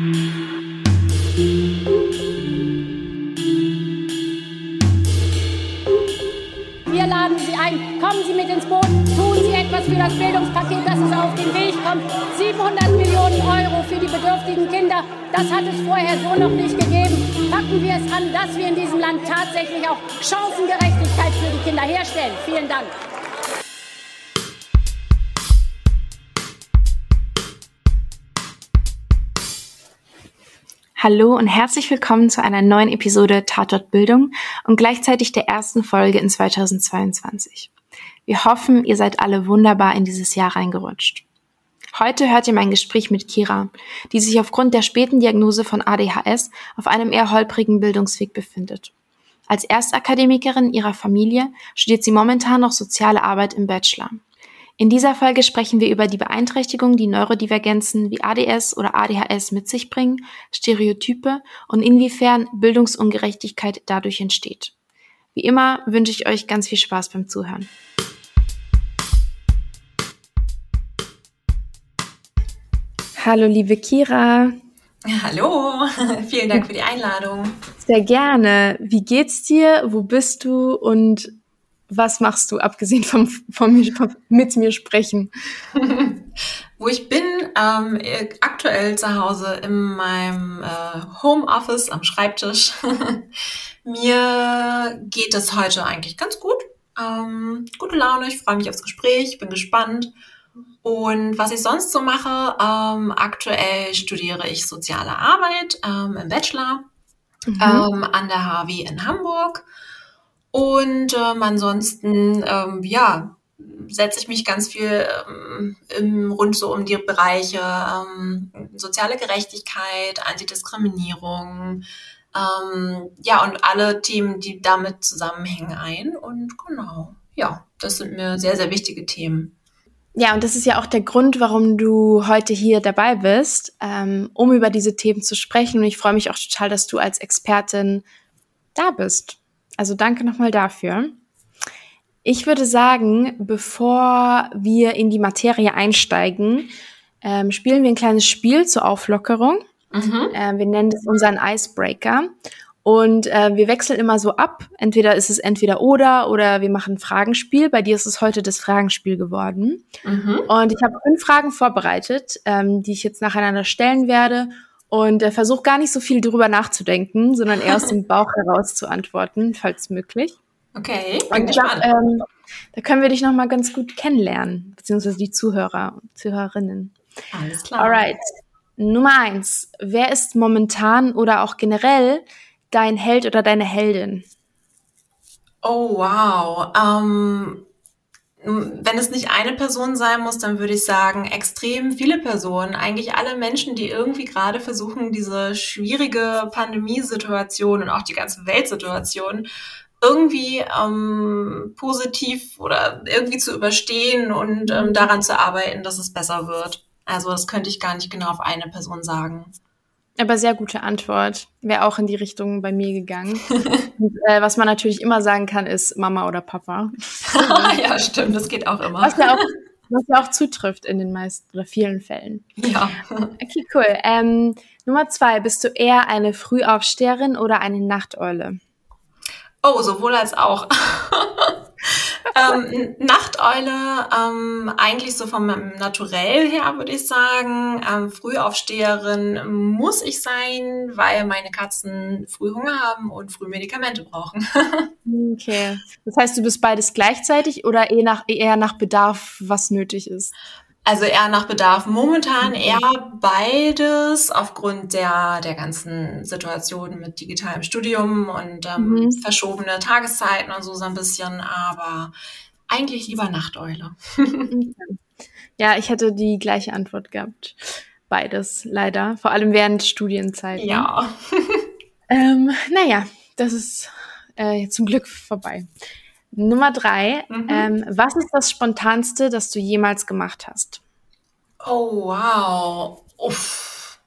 Wir laden Sie ein, kommen Sie mit ins Boot, tun Sie etwas für das Bildungspaket, dass es auf den Weg kommt. 700 Millionen Euro für die bedürftigen Kinder, das hat es vorher so noch nicht gegeben. Packen wir es an, dass wir in diesem Land tatsächlich auch Chancengerechtigkeit für die Kinder herstellen. Vielen Dank. Hallo und herzlich willkommen zu einer neuen Episode Tatort Bildung und gleichzeitig der ersten Folge in 2022. Wir hoffen, ihr seid alle wunderbar in dieses Jahr reingerutscht. Heute hört ihr mein Gespräch mit Kira, die sich aufgrund der späten Diagnose von ADHS auf einem eher holprigen Bildungsweg befindet. Als Erstakademikerin ihrer Familie studiert sie momentan noch soziale Arbeit im Bachelor. In dieser Folge sprechen wir über die Beeinträchtigung, die Neurodivergenzen wie ADS oder ADHS mit sich bringen, Stereotype und inwiefern Bildungsungerechtigkeit dadurch entsteht. Wie immer wünsche ich euch ganz viel Spaß beim Zuhören. Hallo, liebe Kira. Hallo, vielen Dank für die Einladung. Sehr gerne. Wie geht's dir? Wo bist du? Und was machst du, abgesehen vom, vom, vom mit mir sprechen? Wo ich bin, ähm, aktuell zu Hause in meinem äh, Homeoffice am Schreibtisch. mir geht es heute eigentlich ganz gut. Ähm, gute Laune, ich freue mich aufs Gespräch, bin gespannt. Und was ich sonst so mache, ähm, aktuell studiere ich soziale Arbeit ähm, im Bachelor mhm. ähm, an der HW in Hamburg. Und ähm, ansonsten, ähm, ja, setze ich mich ganz viel ähm, im, rund so um die Bereiche ähm, soziale Gerechtigkeit, Antidiskriminierung, ähm, ja, und alle Themen, die damit zusammenhängen, ein. Und genau, ja, das sind mir sehr, sehr wichtige Themen. Ja, und das ist ja auch der Grund, warum du heute hier dabei bist, ähm, um über diese Themen zu sprechen. Und ich freue mich auch total, dass du als Expertin da bist. Also danke nochmal dafür. Ich würde sagen, bevor wir in die Materie einsteigen, ähm, spielen wir ein kleines Spiel zur Auflockerung. Mhm. Äh, wir nennen es unseren Icebreaker. Und äh, wir wechseln immer so ab. Entweder ist es entweder oder oder wir machen ein Fragenspiel. Bei dir ist es heute das Fragenspiel geworden. Mhm. Und ich habe fünf Fragen vorbereitet, ähm, die ich jetzt nacheinander stellen werde und äh, versuche gar nicht so viel drüber nachzudenken, sondern eher aus dem Bauch heraus zu antworten, falls möglich. Okay, und glaub, ähm, da können wir dich noch mal ganz gut kennenlernen, beziehungsweise die Zuhörer und Zuhörerinnen. Alles klar. Alright. Nummer eins. Wer ist momentan oder auch generell dein Held oder deine Heldin? Oh, wow. Ähm, wenn es nicht eine Person sein muss, dann würde ich sagen, extrem viele Personen, eigentlich alle Menschen, die irgendwie gerade versuchen, diese schwierige Pandemiesituation und auch die ganze Weltsituation irgendwie ähm, positiv oder irgendwie zu überstehen und ähm, daran zu arbeiten, dass es besser wird. Also das könnte ich gar nicht genau auf eine Person sagen. Aber sehr gute Antwort. Wäre auch in die Richtung bei mir gegangen. Und, äh, was man natürlich immer sagen kann, ist Mama oder Papa. ja, stimmt, das geht auch immer. Was ja auch, was ja auch zutrifft in den meisten oder vielen Fällen. Ja. Okay, cool. Ähm, Nummer zwei, bist du eher eine Frühaufsteherin oder eine Nachteule? Oh, sowohl als auch. ähm, Nachteule, ähm, eigentlich so vom Naturell her würde ich sagen. Ähm, Frühaufsteherin muss ich sein, weil meine Katzen früh Hunger haben und früh Medikamente brauchen. okay. Das heißt, du bist beides gleichzeitig oder eher nach, eher nach Bedarf, was nötig ist? Also eher nach Bedarf. Momentan eher beides aufgrund der, der ganzen Situation mit digitalem Studium und ähm, mhm. verschobene Tageszeiten und so so ein bisschen, aber eigentlich lieber Nachteule. ja, ich hätte die gleiche Antwort gehabt. Beides, leider. Vor allem während Studienzeiten. Ja. ähm, naja, das ist äh, zum Glück vorbei. Nummer drei. Mhm. Ähm, was ist das Spontanste, das du jemals gemacht hast? Oh, wow. Uff.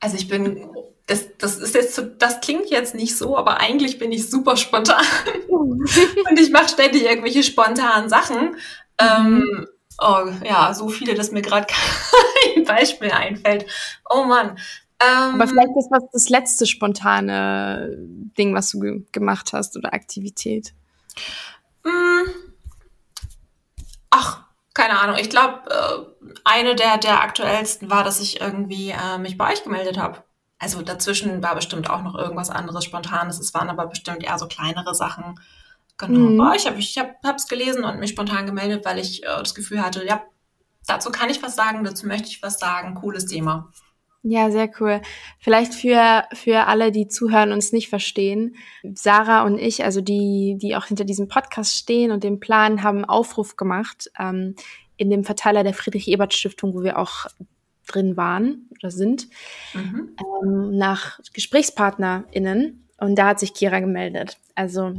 Also ich bin, das, das ist jetzt, das klingt jetzt nicht so, aber eigentlich bin ich super spontan. Und ich mache ständig irgendwelche spontanen Sachen. Ähm, mhm. Ähm, oh, ja, so viele, dass mir gerade kein Beispiel einfällt. Oh Mann. Ähm, Aber vielleicht ist was das letzte spontane Ding, was du ge gemacht hast oder Aktivität. Mh, hm. ach, keine Ahnung. Ich glaube, äh, eine der, der aktuellsten war, dass ich irgendwie äh, mich bei euch gemeldet habe. Also dazwischen war bestimmt auch noch irgendwas anderes Spontanes. Es waren aber bestimmt eher so kleinere Sachen. Genau. Mhm. Bei euch habe ich hab, hab's gelesen und mich spontan gemeldet, weil ich äh, das Gefühl hatte, ja, dazu kann ich was sagen, dazu möchte ich was sagen. Cooles Thema. Ja, sehr cool. Vielleicht für, für alle, die zuhören und es nicht verstehen. Sarah und ich, also die, die auch hinter diesem Podcast stehen und dem Plan, haben einen Aufruf gemacht ähm, in dem Verteiler der Friedrich-Ebert-Stiftung, wo wir auch drin waren oder sind, mhm. ähm, nach GesprächspartnerInnen. Und da hat sich Kira gemeldet. Also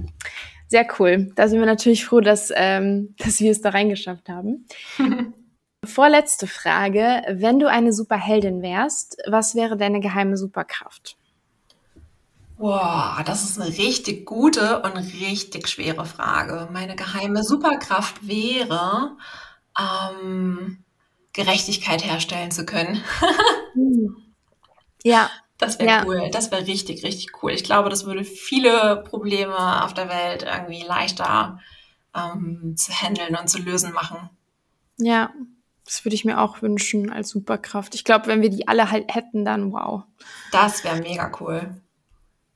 sehr cool. Da sind wir natürlich froh, dass, ähm, dass wir es da reingeschafft haben. Vorletzte Frage. Wenn du eine Superheldin wärst, was wäre deine geheime Superkraft? Boah, das ist eine richtig gute und richtig schwere Frage. Meine geheime Superkraft wäre, ähm, Gerechtigkeit herstellen zu können. ja. Das wäre ja. cool. Das wäre richtig, richtig cool. Ich glaube, das würde viele Probleme auf der Welt irgendwie leichter ähm, zu handeln und zu lösen machen. Ja, das würde ich mir auch wünschen als Superkraft. Ich glaube, wenn wir die alle halt hätten, dann wow. Das wäre mega cool.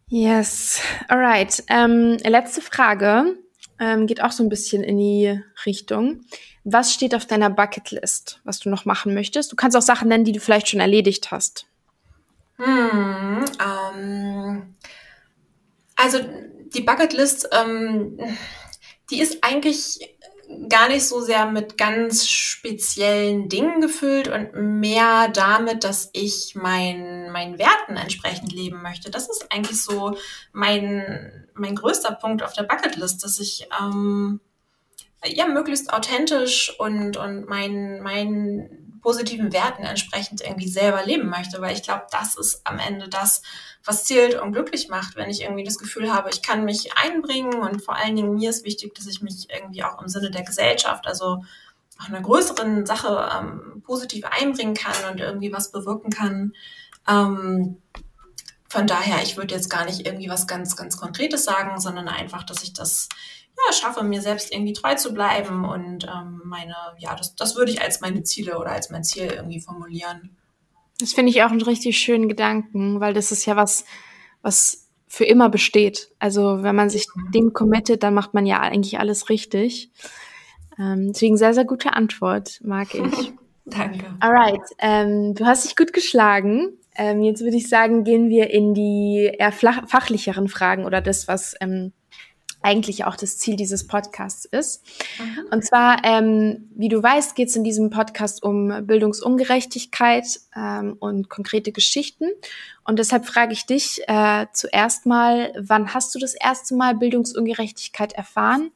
Yes. Alright. Ähm, letzte Frage. Ähm, geht auch so ein bisschen in die Richtung. Was steht auf deiner Bucketlist, was du noch machen möchtest? Du kannst auch Sachen nennen, die du vielleicht schon erledigt hast. Hm, ähm, also die Bucketlist, ähm, die ist eigentlich gar nicht so sehr mit ganz speziellen Dingen gefüllt und mehr damit, dass ich mein, meinen Werten entsprechend leben möchte. Das ist eigentlich so mein, mein größter Punkt auf der Bucketlist, dass ich ähm, ja möglichst authentisch und, und meinen mein positiven Werten entsprechend irgendwie selber leben möchte, weil ich glaube, das ist am Ende das, was zählt und glücklich macht, wenn ich irgendwie das Gefühl habe, ich kann mich einbringen und vor allen Dingen mir ist wichtig, dass ich mich irgendwie auch im Sinne der Gesellschaft, also auch einer größeren Sache ähm, positiv einbringen kann und irgendwie was bewirken kann. Ähm, von daher, ich würde jetzt gar nicht irgendwie was ganz, ganz Konkretes sagen, sondern einfach, dass ich das ja, schaffe, mir selbst irgendwie treu zu bleiben und ähm, meine, ja, das, das würde ich als meine Ziele oder als mein Ziel irgendwie formulieren. Das finde ich auch einen richtig schönen Gedanken, weil das ist ja was, was für immer besteht. Also wenn man sich mhm. dem committet, dann macht man ja eigentlich alles richtig. Ähm, deswegen sehr, sehr gute Antwort, mag ich. Danke. Alright, ähm, du hast dich gut geschlagen. Ähm, jetzt würde ich sagen, gehen wir in die eher fachlicheren Fragen oder das, was ähm, eigentlich auch das Ziel dieses Podcasts ist. Mhm. Und zwar, ähm, wie du weißt, geht es in diesem Podcast um Bildungsungerechtigkeit ähm, und konkrete Geschichten. Und deshalb frage ich dich äh, zuerst mal, wann hast du das erste Mal Bildungsungerechtigkeit erfahren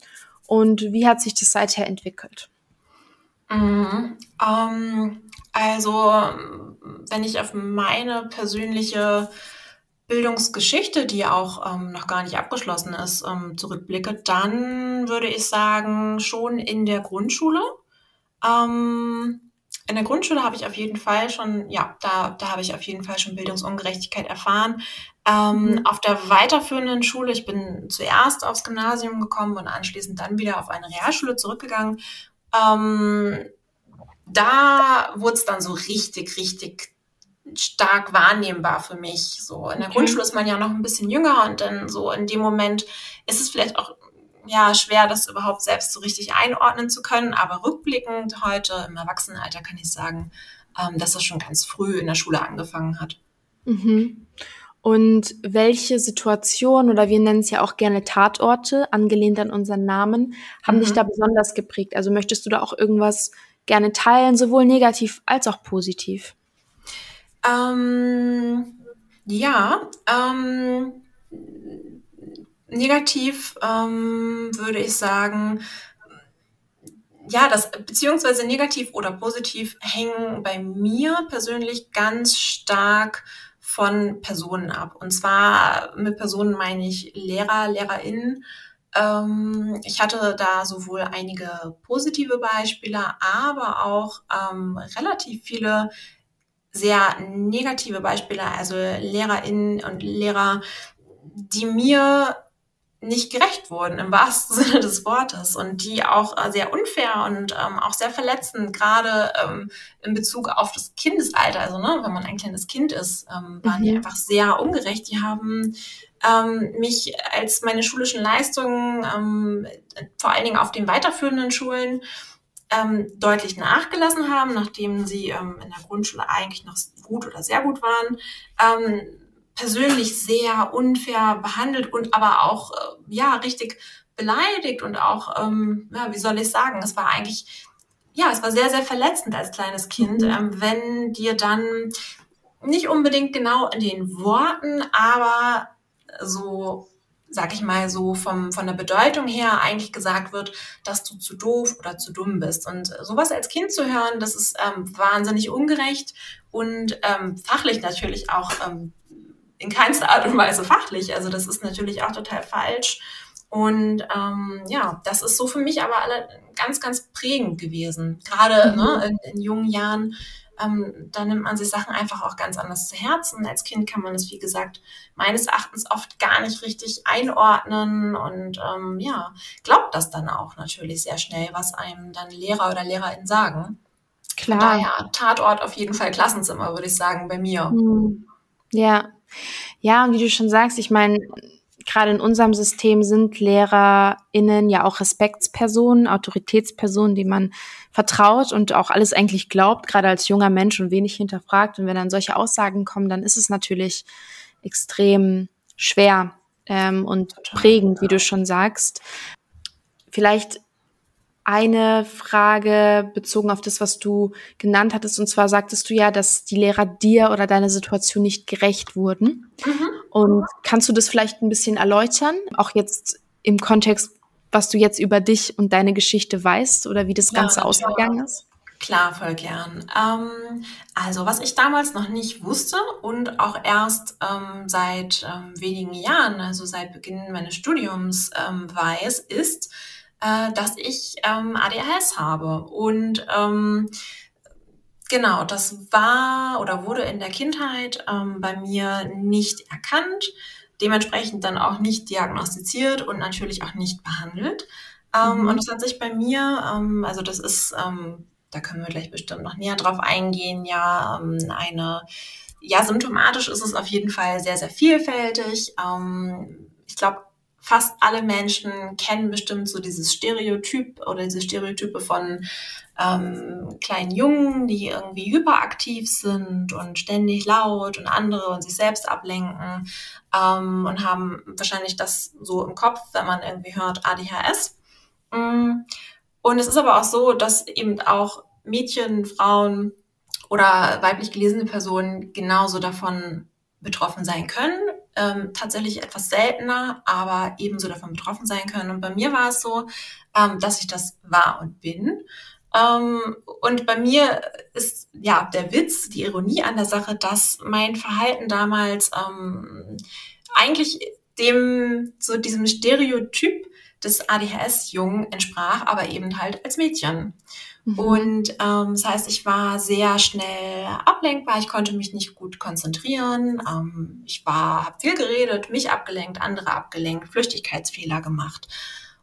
und wie hat sich das seither entwickelt? Mhm. Ähm, also, wenn ich auf meine persönliche Bildungsgeschichte, die auch ähm, noch gar nicht abgeschlossen ist, ähm, zurückblicke, dann würde ich sagen, schon in der Grundschule. Ähm, in der Grundschule habe ich auf jeden Fall schon, ja, da, da habe ich auf jeden Fall schon Bildungsungerechtigkeit erfahren. Ähm, mhm. Auf der weiterführenden Schule, ich bin zuerst aufs Gymnasium gekommen und anschließend dann wieder auf eine Realschule zurückgegangen. Ähm, da wurde es dann so richtig, richtig stark wahrnehmbar für mich. So in der okay. Grundschule ist man ja noch ein bisschen jünger und dann so in dem Moment ist es vielleicht auch ja schwer, das überhaupt selbst so richtig einordnen zu können. Aber rückblickend heute im Erwachsenenalter kann ich sagen, ähm, dass das schon ganz früh in der Schule angefangen hat. Mhm. Und welche Situationen oder wir nennen es ja auch gerne Tatorte, angelehnt an unseren Namen, haben mhm. dich da besonders geprägt? Also möchtest du da auch irgendwas gerne teilen, sowohl negativ als auch positiv? Ähm, ja, ähm, negativ ähm, würde ich sagen, ja, das beziehungsweise negativ oder positiv hängen bei mir persönlich ganz stark von Personen ab. Und zwar mit Personen meine ich Lehrer, Lehrerinnen. Ähm, ich hatte da sowohl einige positive Beispiele, aber auch ähm, relativ viele sehr negative Beispiele, also LehrerInnen und Lehrer, die mir nicht gerecht wurden, im wahrsten Sinne des Wortes, und die auch äh, sehr unfair und ähm, auch sehr verletzend, gerade ähm, in Bezug auf das Kindesalter, also ne, wenn man ein kleines Kind ist, ähm, waren mhm. die einfach sehr ungerecht. Die haben ähm, mich als meine schulischen Leistungen, ähm, vor allen Dingen auf den weiterführenden Schulen, ähm, deutlich nachgelassen haben, nachdem sie ähm, in der Grundschule eigentlich noch gut oder sehr gut waren, ähm, persönlich sehr unfair behandelt und aber auch äh, ja richtig beleidigt und auch ähm, ja wie soll ich sagen, es war eigentlich ja es war sehr sehr verletzend als kleines Kind, mhm. ähm, wenn dir dann nicht unbedingt genau in den Worten, aber so sag ich mal, so vom, von der Bedeutung her eigentlich gesagt wird, dass du zu doof oder zu dumm bist. Und sowas als Kind zu hören, das ist ähm, wahnsinnig ungerecht und ähm, fachlich natürlich auch ähm, in keinster Art und Weise fachlich. Also das ist natürlich auch total falsch. Und ähm, ja, das ist so für mich aber alle ganz, ganz prägend gewesen. Gerade mhm. ne, in, in jungen Jahren ähm, da nimmt man sich Sachen einfach auch ganz anders zu Herzen. Als Kind kann man es, wie gesagt, meines Erachtens oft gar nicht richtig einordnen und ähm, ja, glaubt das dann auch natürlich sehr schnell, was einem dann Lehrer oder Lehrerin sagen. Klar. Daher Tatort auf jeden Fall Klassenzimmer, würde ich sagen, bei mir. Hm. Ja. Ja, und wie du schon sagst, ich meine, gerade in unserem System sind LehrerInnen ja auch Respektspersonen, Autoritätspersonen, die man vertraut und auch alles eigentlich glaubt, gerade als junger Mensch und wenig hinterfragt. Und wenn dann solche Aussagen kommen, dann ist es natürlich extrem schwer ähm, und prägend, wie du schon sagst. Vielleicht eine Frage bezogen auf das, was du genannt hattest. Und zwar sagtest du ja, dass die Lehrer dir oder deiner Situation nicht gerecht wurden. Mhm. Und kannst du das vielleicht ein bisschen erläutern? Auch jetzt im Kontext, was du jetzt über dich und deine Geschichte weißt oder wie das ja, Ganze ausgegangen ist? Klar, voll gern. Ähm, also, was ich damals noch nicht wusste und auch erst ähm, seit ähm, wenigen Jahren, also seit Beginn meines Studiums ähm, weiß, ist, äh, dass ich ähm, ADHS habe. Und ähm, genau, das war oder wurde in der Kindheit ähm, bei mir nicht erkannt, dementsprechend dann auch nicht diagnostiziert und natürlich auch nicht behandelt. Ähm, mhm. Und das hat sich bei mir, ähm, also das ist, ähm, da können wir gleich bestimmt noch näher drauf eingehen, ja, ähm, eine, ja, symptomatisch ist es auf jeden Fall sehr, sehr vielfältig. Ähm, ich glaube, fast alle Menschen kennen bestimmt so dieses Stereotyp oder diese Stereotype von ähm, kleinen Jungen, die irgendwie hyperaktiv sind und ständig laut und andere und sich selbst ablenken ähm, und haben wahrscheinlich das so im Kopf, wenn man irgendwie hört ADHS. Mm. Und es ist aber auch so, dass eben auch Mädchen, Frauen oder weiblich gelesene Personen genauso davon betroffen sein können ähm, tatsächlich etwas seltener, aber ebenso davon betroffen sein können. Und bei mir war es so, ähm, dass ich das war und bin. Ähm, und bei mir ist ja der Witz, die Ironie an der Sache, dass mein Verhalten damals ähm, eigentlich dem so diesem Stereotyp des ADHS-Jungen entsprach, aber eben halt als Mädchen. Mhm. Und ähm, das heißt, ich war sehr schnell ablenkbar, ich konnte mich nicht gut konzentrieren, ähm, ich war, habe viel geredet, mich abgelenkt, andere abgelenkt, Flüchtigkeitsfehler gemacht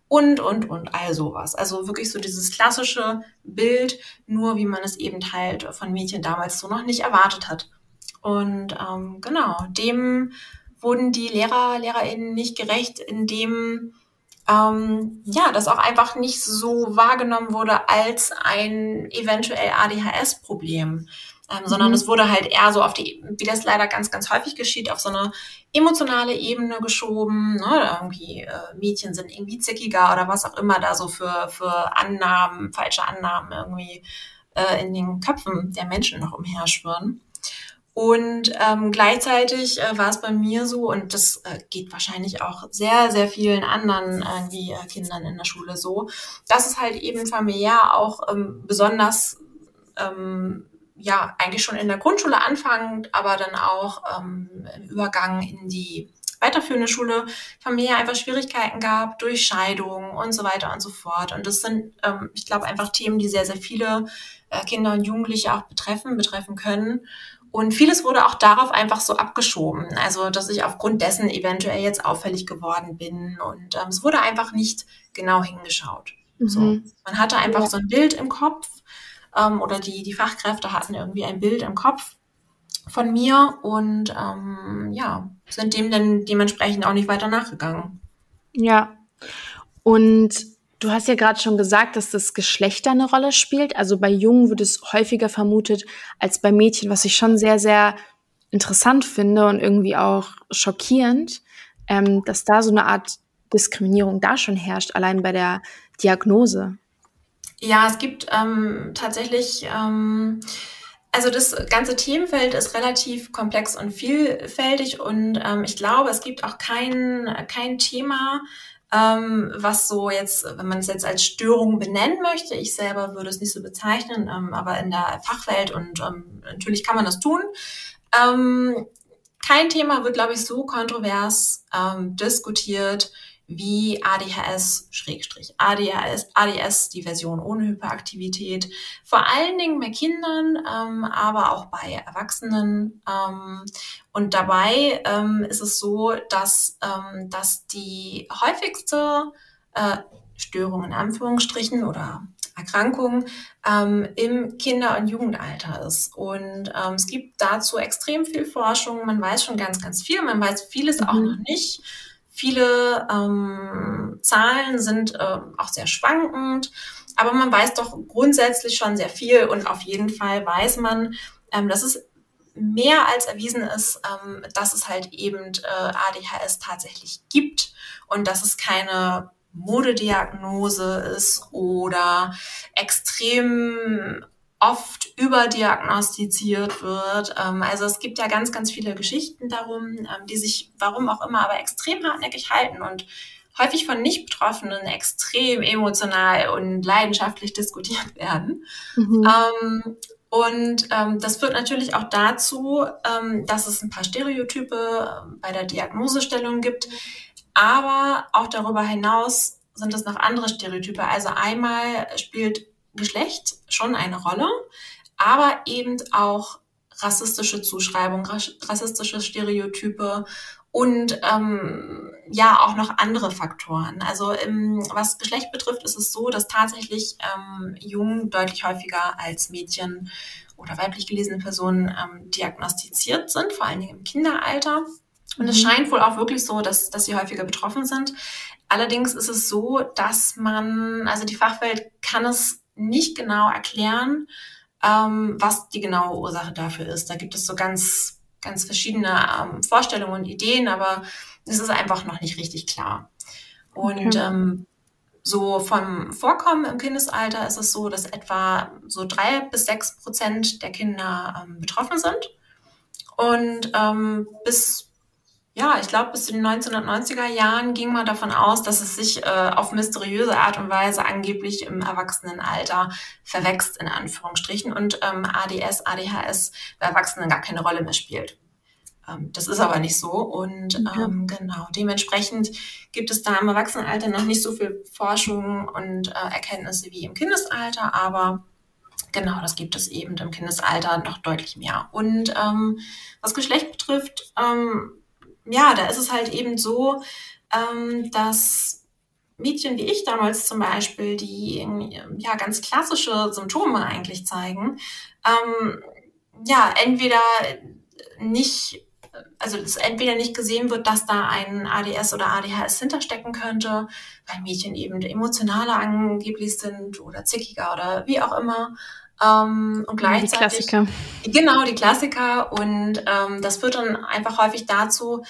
und, und, und all sowas. Also wirklich so dieses klassische Bild, nur wie man es eben halt von Mädchen damals so noch nicht erwartet hat. Und ähm, genau, dem wurden die Lehrer, LehrerInnen nicht gerecht, indem ähm, ja, das auch einfach nicht so wahrgenommen wurde als ein eventuell ADHS-Problem. Ähm, mhm. sondern es wurde halt eher so auf die, wie das leider ganz, ganz häufig geschieht, auf so eine emotionale Ebene geschoben. Ne? Irgendwie äh, Mädchen sind irgendwie zickiger oder was auch immer da so für, für Annahmen, falsche Annahmen irgendwie äh, in den Köpfen der Menschen noch umherschwirren. Und ähm, gleichzeitig äh, war es bei mir so, und das äh, geht wahrscheinlich auch sehr, sehr vielen anderen irgendwie, äh, Kindern in der Schule so, dass es halt eben familiär auch ähm, besonders, ähm, ja, eigentlich schon in der Grundschule anfängt, aber dann auch ähm, im Übergang in die weiterführende Schule familiär einfach Schwierigkeiten gab durch Scheidung und so weiter und so fort. Und das sind, ähm, ich glaube, einfach Themen, die sehr, sehr viele äh, Kinder und Jugendliche auch betreffen, betreffen können. Und vieles wurde auch darauf einfach so abgeschoben. Also, dass ich aufgrund dessen eventuell jetzt auffällig geworden bin. Und ähm, es wurde einfach nicht genau hingeschaut. Mhm. So. Man hatte einfach so ein Bild im Kopf ähm, oder die, die Fachkräfte hatten irgendwie ein Bild im Kopf von mir und ähm, ja, sind dem dann dementsprechend auch nicht weiter nachgegangen. Ja. Und du hast ja gerade schon gesagt, dass das Geschlechter eine Rolle spielt. Also bei Jungen wird es häufiger vermutet als bei Mädchen, was ich schon sehr, sehr interessant finde und irgendwie auch schockierend, ähm, dass da so eine Art Diskriminierung da schon herrscht, allein bei der Diagnose. Ja, es gibt ähm, tatsächlich, ähm, also das ganze Themenfeld ist relativ komplex und vielfältig und ähm, ich glaube, es gibt auch kein, kein Thema, ähm, was so jetzt, wenn man es jetzt als Störung benennen möchte, ich selber würde es nicht so bezeichnen, ähm, aber in der Fachwelt und ähm, natürlich kann man das tun. Ähm, kein Thema wird, glaube ich, so kontrovers ähm, diskutiert wie ADHS, Schrägstrich, ADHS, ADS, die Version ohne Hyperaktivität, vor allen Dingen bei Kindern, ähm, aber auch bei Erwachsenen. Ähm, und dabei ähm, ist es so, dass, ähm, dass die häufigste äh, Störung in Anführungsstrichen oder Erkrankung ähm, im Kinder- und Jugendalter ist. Und ähm, es gibt dazu extrem viel Forschung. Man weiß schon ganz, ganz viel. Man weiß vieles mhm. auch noch nicht. Viele ähm, Zahlen sind äh, auch sehr schwankend, aber man weiß doch grundsätzlich schon sehr viel und auf jeden Fall weiß man, ähm, dass es mehr als erwiesen ist, ähm, dass es halt eben äh, ADHS tatsächlich gibt und dass es keine Modediagnose ist oder extrem oft überdiagnostiziert wird. Ähm, also es gibt ja ganz, ganz viele Geschichten darum, ähm, die sich, warum auch immer, aber extrem hartnäckig halten und häufig von Nicht-Betroffenen extrem emotional und leidenschaftlich diskutiert werden. Mhm. Ähm, und ähm, das führt natürlich auch dazu, ähm, dass es ein paar Stereotype bei der Diagnosestellung gibt, aber auch darüber hinaus sind es noch andere Stereotype. Also einmal spielt Geschlecht schon eine Rolle, aber eben auch rassistische Zuschreibungen, rassistische Stereotype und ähm, ja auch noch andere Faktoren. Also im, was Geschlecht betrifft, ist es so, dass tatsächlich ähm, Jungen deutlich häufiger als Mädchen oder weiblich gelesene Personen ähm, diagnostiziert sind, vor allen Dingen im Kinderalter. Und es mhm. scheint wohl auch wirklich so, dass, dass sie häufiger betroffen sind. Allerdings ist es so, dass man, also die Fachwelt kann es nicht genau erklären, ähm, was die genaue Ursache dafür ist. Da gibt es so ganz, ganz verschiedene ähm, Vorstellungen und Ideen, aber es ist einfach noch nicht richtig klar. Und okay. ähm, so vom Vorkommen im Kindesalter ist es so, dass etwa so drei bis sechs Prozent der Kinder ähm, betroffen sind. Und ähm, bis ja, ich glaube, bis zu den 1990er Jahren ging man davon aus, dass es sich äh, auf mysteriöse Art und Weise angeblich im Erwachsenenalter verwächst, in Anführungsstrichen, und ähm, ADS, ADHS bei Erwachsenen gar keine Rolle mehr spielt. Ähm, das ist aber nicht so. Und ähm, genau, dementsprechend gibt es da im Erwachsenenalter noch nicht so viel Forschung und äh, Erkenntnisse wie im Kindesalter, aber Genau, das gibt es eben im Kindesalter noch deutlich mehr. Und ähm, was Geschlecht betrifft, ähm, ja, da ist es halt eben so, ähm, dass Mädchen wie ich damals zum Beispiel, die ja ganz klassische Symptome eigentlich zeigen, ähm, ja, entweder nicht, also entweder nicht gesehen wird, dass da ein ADS oder ADHS hinterstecken könnte, weil Mädchen eben emotionaler angeblich sind oder zickiger oder wie auch immer. Ähm, und gleichzeitig, die Klassiker. Genau, die Klassiker. Und ähm, das führt dann einfach häufig dazu,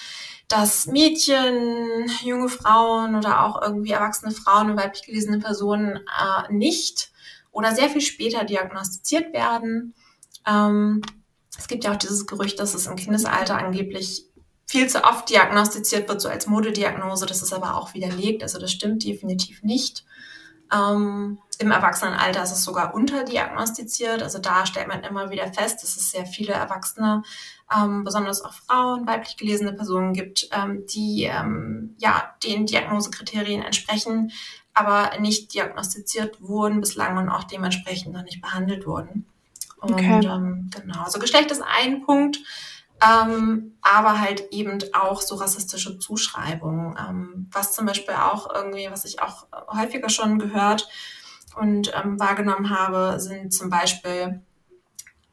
dass Mädchen, junge Frauen oder auch irgendwie erwachsene Frauen und weiblich gelesene Personen äh, nicht oder sehr viel später diagnostiziert werden. Ähm, es gibt ja auch dieses Gerücht, dass es im Kindesalter angeblich viel zu oft diagnostiziert wird, so als Modediagnose. Das ist aber auch widerlegt. Also das stimmt definitiv nicht. Ähm, Im Erwachsenenalter ist es sogar unterdiagnostiziert. Also da stellt man immer wieder fest, dass es sehr viele Erwachsene, ähm, besonders auch Frauen, weiblich gelesene Personen gibt, ähm, die ähm, ja den Diagnosekriterien entsprechen, aber nicht diagnostiziert wurden bislang und auch dementsprechend noch nicht behandelt wurden. Und okay. ähm, genau, also Geschlecht ist ein Punkt, ähm, aber halt eben auch so rassistische Zuschreibungen, ähm, was zum Beispiel auch irgendwie, was ich auch häufiger schon gehört und ähm, wahrgenommen habe, sind zum Beispiel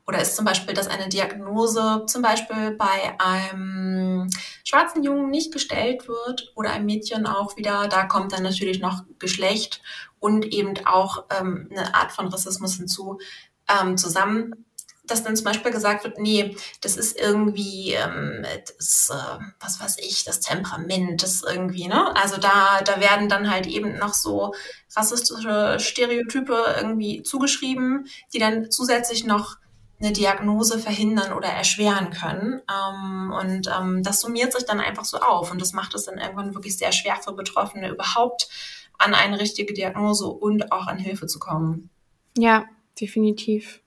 oder ist zum Beispiel, dass eine Diagnose zum Beispiel bei einem schwarzen Jungen nicht gestellt wird oder einem Mädchen auch wieder. Da kommt dann natürlich noch Geschlecht und eben auch ähm, eine Art von Rassismus hinzu ähm, zusammen dass dann zum Beispiel gesagt wird, nee, das ist irgendwie, ähm, das, äh, was weiß ich, das Temperament, das irgendwie, ne? Also da, da werden dann halt eben noch so rassistische Stereotype irgendwie zugeschrieben, die dann zusätzlich noch eine Diagnose verhindern oder erschweren können. Ähm, und ähm, das summiert sich dann einfach so auf und das macht es dann irgendwann wirklich sehr schwer für Betroffene überhaupt an eine richtige Diagnose und auch an Hilfe zu kommen. Ja, definitiv.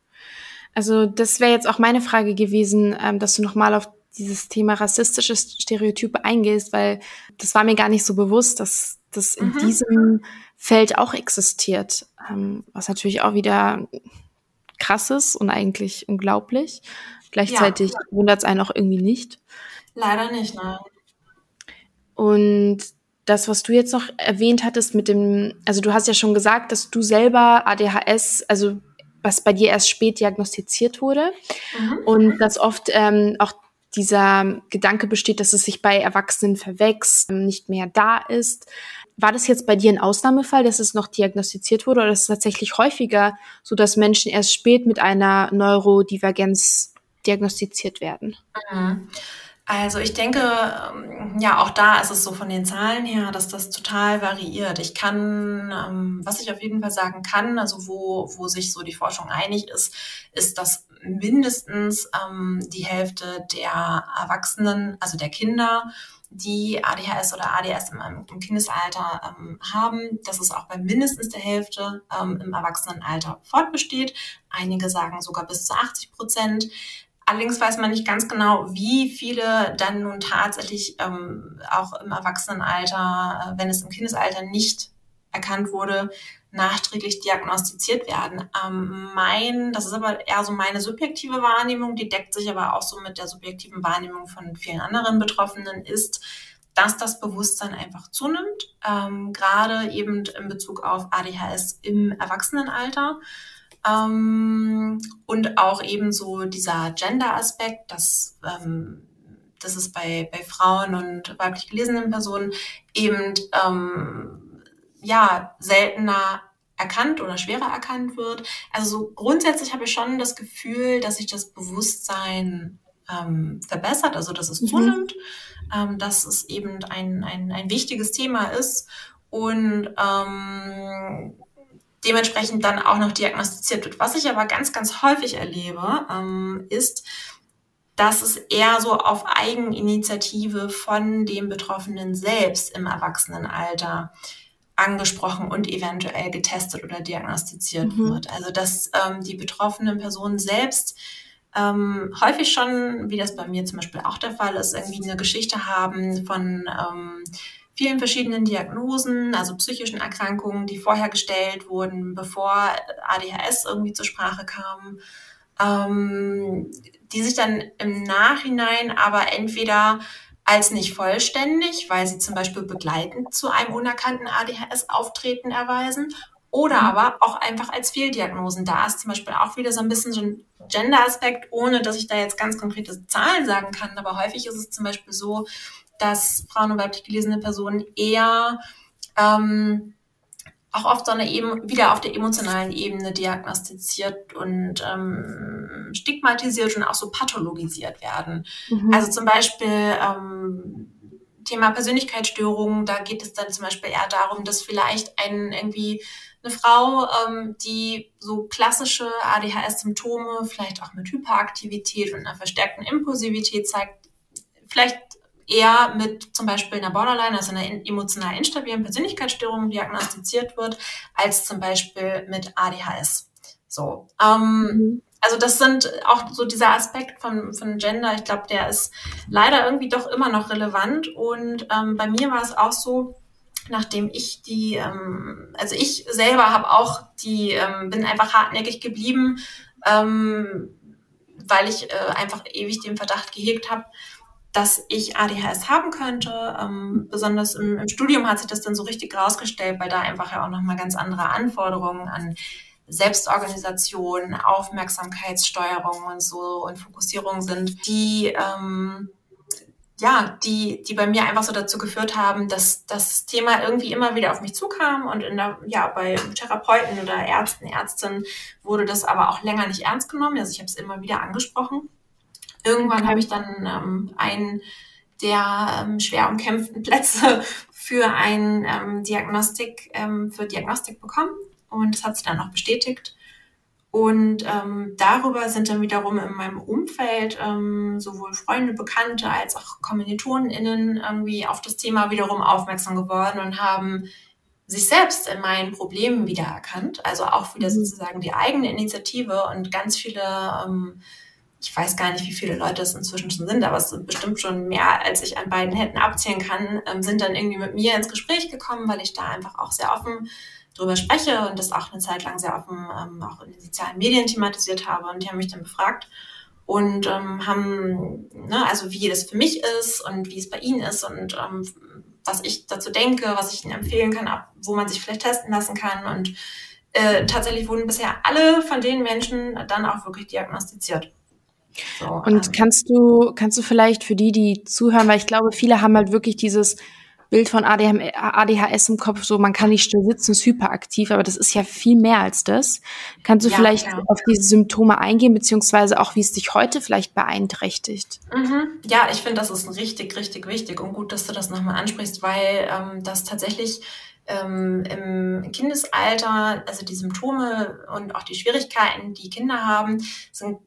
Also das wäre jetzt auch meine Frage gewesen, ähm, dass du nochmal auf dieses Thema rassistische Stereotype eingehst, weil das war mir gar nicht so bewusst, dass das in mhm. diesem Feld auch existiert, ähm, was natürlich auch wieder krass ist und eigentlich unglaublich. Gleichzeitig ja. wundert es einen auch irgendwie nicht. Leider nicht, nein. Und das, was du jetzt noch erwähnt hattest mit dem, also du hast ja schon gesagt, dass du selber ADHS, also was bei dir erst spät diagnostiziert wurde mhm. und dass oft ähm, auch dieser Gedanke besteht, dass es sich bei Erwachsenen verwächst, nicht mehr da ist. War das jetzt bei dir ein Ausnahmefall, dass es noch diagnostiziert wurde oder ist es tatsächlich häufiger so, dass Menschen erst spät mit einer Neurodivergenz diagnostiziert werden? Mhm. Also ich denke, ähm, ja, auch da ist es so von den Zahlen her, dass das total variiert. Ich kann, ähm, was ich auf jeden Fall sagen kann, also wo, wo sich so die Forschung einig ist, ist, dass mindestens ähm, die Hälfte der Erwachsenen, also der Kinder, die ADHS oder ADS im, Kindesalter haben, dass es auch bei mindestens der Hälfte im Erwachsenenalter fortbesteht. Einige sagen sogar bis zu 80 Prozent. Allerdings weiß man nicht ganz genau, wie viele dann nun tatsächlich ähm, auch im Erwachsenenalter, äh, wenn es im Kindesalter nicht erkannt wurde, nachträglich diagnostiziert werden. Ähm, mein, das ist aber eher so meine subjektive Wahrnehmung, die deckt sich aber auch so mit der subjektiven Wahrnehmung von vielen anderen Betroffenen, ist, dass das Bewusstsein einfach zunimmt, ähm, gerade eben in Bezug auf ADHS im Erwachsenenalter. Ähm, und auch eben so dieser Gender-Aspekt, dass, ähm, dass es bei, bei Frauen und weiblich gelesenen Personen eben ähm, ja, seltener erkannt oder schwerer erkannt wird. Also so grundsätzlich habe ich schon das Gefühl, dass sich das Bewusstsein ähm, verbessert, also dass es mhm. zunimmt, ähm, dass es eben ein, ein, ein wichtiges Thema ist und ähm, dementsprechend dann auch noch diagnostiziert wird. Was ich aber ganz, ganz häufig erlebe, ähm, ist, dass es eher so auf Eigeninitiative von dem Betroffenen selbst im Erwachsenenalter angesprochen und eventuell getestet oder diagnostiziert mhm. wird. Also dass ähm, die betroffenen Personen selbst ähm, häufig schon, wie das bei mir zum Beispiel auch der Fall ist, irgendwie eine Geschichte haben von ähm, vielen verschiedenen Diagnosen, also psychischen Erkrankungen, die vorher gestellt wurden, bevor ADHS irgendwie zur Sprache kam, ähm, die sich dann im Nachhinein aber entweder als nicht vollständig, weil sie zum Beispiel begleitend zu einem unerkannten ADHS-Auftreten erweisen oder mhm. aber auch einfach als Fehldiagnosen. Da ist zum Beispiel auch wieder so ein bisschen so ein Gender-Aspekt, ohne dass ich da jetzt ganz konkrete Zahlen sagen kann. Aber häufig ist es zum Beispiel so, dass Frauen und weiblich gelesene Personen eher ähm, auch oft so eine eben wieder auf der emotionalen Ebene diagnostiziert und ähm, stigmatisiert und auch so pathologisiert werden. Mhm. Also zum Beispiel ähm, Thema Persönlichkeitsstörungen, da geht es dann zum Beispiel eher darum, dass vielleicht ein irgendwie eine Frau, ähm, die so klassische ADHS-Symptome, vielleicht auch mit Hyperaktivität und einer verstärkten Impulsivität zeigt, vielleicht eher mit zum Beispiel einer Borderline, also einer emotional instabilen Persönlichkeitsstörung diagnostiziert wird, als zum Beispiel mit ADHS. So. Ähm, mhm. Also das sind auch so dieser Aspekt von, von Gender, ich glaube, der ist leider irgendwie doch immer noch relevant. Und ähm, bei mir war es auch so, nachdem ich die, ähm, also ich selber habe auch die, ähm, bin einfach hartnäckig geblieben ähm, weil ich äh, einfach ewig den Verdacht gehegt habe, dass ich ADHS haben könnte. Ähm, besonders im, im, Studium hat sich das dann so richtig rausgestellt, weil da einfach ja auch nochmal ganz andere Anforderungen an Selbstorganisation, Aufmerksamkeitssteuerung und so und Fokussierung sind, die ähm, ja, die, die bei mir einfach so dazu geführt haben, dass das Thema irgendwie immer wieder auf mich zukam und in der, ja, bei Therapeuten oder Ärzten, Ärztinnen wurde das aber auch länger nicht ernst genommen. Also ich habe es immer wieder angesprochen. Irgendwann habe ich dann ähm, einen der ähm, schwer umkämpften Plätze für ein ähm, Diagnostik, ähm, für Diagnostik bekommen und das hat sich dann auch bestätigt. Und ähm, darüber sind dann wiederum in meinem Umfeld ähm, sowohl Freunde, Bekannte als auch KommilitonInnen irgendwie auf das Thema wiederum aufmerksam geworden und haben sich selbst in meinen Problemen wiedererkannt. Also auch wieder mhm. sozusagen die eigene Initiative und ganz viele, ähm, ich weiß gar nicht, wie viele Leute es inzwischen schon sind, aber es sind bestimmt schon mehr, als ich an beiden Händen abzählen kann, ähm, sind dann irgendwie mit mir ins Gespräch gekommen, weil ich da einfach auch sehr offen drüber spreche und das auch eine Zeit lang sehr offen ähm, auch in den sozialen Medien thematisiert habe. Und die haben mich dann befragt und ähm, haben, ne, also wie das für mich ist und wie es bei ihnen ist und ähm, was ich dazu denke, was ich ihnen empfehlen kann, ab, wo man sich vielleicht testen lassen kann. Und äh, tatsächlich wurden bisher alle von den Menschen dann auch wirklich diagnostiziert. So, und ähm, kannst du, kannst du vielleicht für die, die zuhören, weil ich glaube, viele haben halt wirklich dieses Bild von ADHS im Kopf, so man kann nicht still sitzen, ist hyperaktiv, aber das ist ja viel mehr als das. Kannst du ja, vielleicht ja. auf diese Symptome eingehen, beziehungsweise auch, wie es dich heute vielleicht beeinträchtigt? Mhm. Ja, ich finde, das ist richtig, richtig wichtig und gut, dass du das nochmal ansprichst, weil ähm, das tatsächlich ähm, im Kindesalter, also die Symptome und auch die Schwierigkeiten, die Kinder haben, sind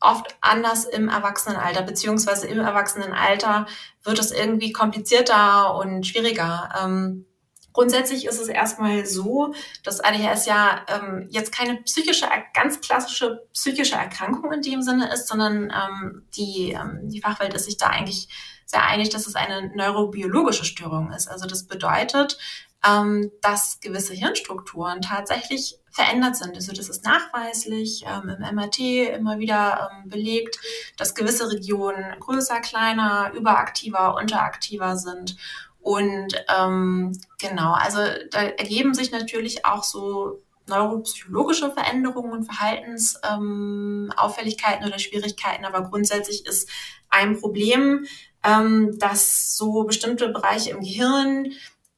oft anders im Erwachsenenalter, beziehungsweise im Erwachsenenalter wird es irgendwie komplizierter und schwieriger. Ähm, grundsätzlich ist es erstmal so, dass ADHS ja ähm, jetzt keine psychische, ganz klassische psychische Erkrankung in dem Sinne ist, sondern ähm, die, ähm, die Fachwelt ist sich da eigentlich sehr einig, dass es eine neurobiologische Störung ist. Also das bedeutet, ähm, dass gewisse Hirnstrukturen tatsächlich verändert sind. Also das ist nachweislich ähm, im MRT immer wieder ähm, belegt, dass gewisse Regionen größer, kleiner, überaktiver, unteraktiver sind. Und ähm, genau, also da ergeben sich natürlich auch so neuropsychologische Veränderungen und Verhaltensauffälligkeiten ähm, oder Schwierigkeiten, aber grundsätzlich ist ein Problem, ähm, dass so bestimmte Bereiche im Gehirn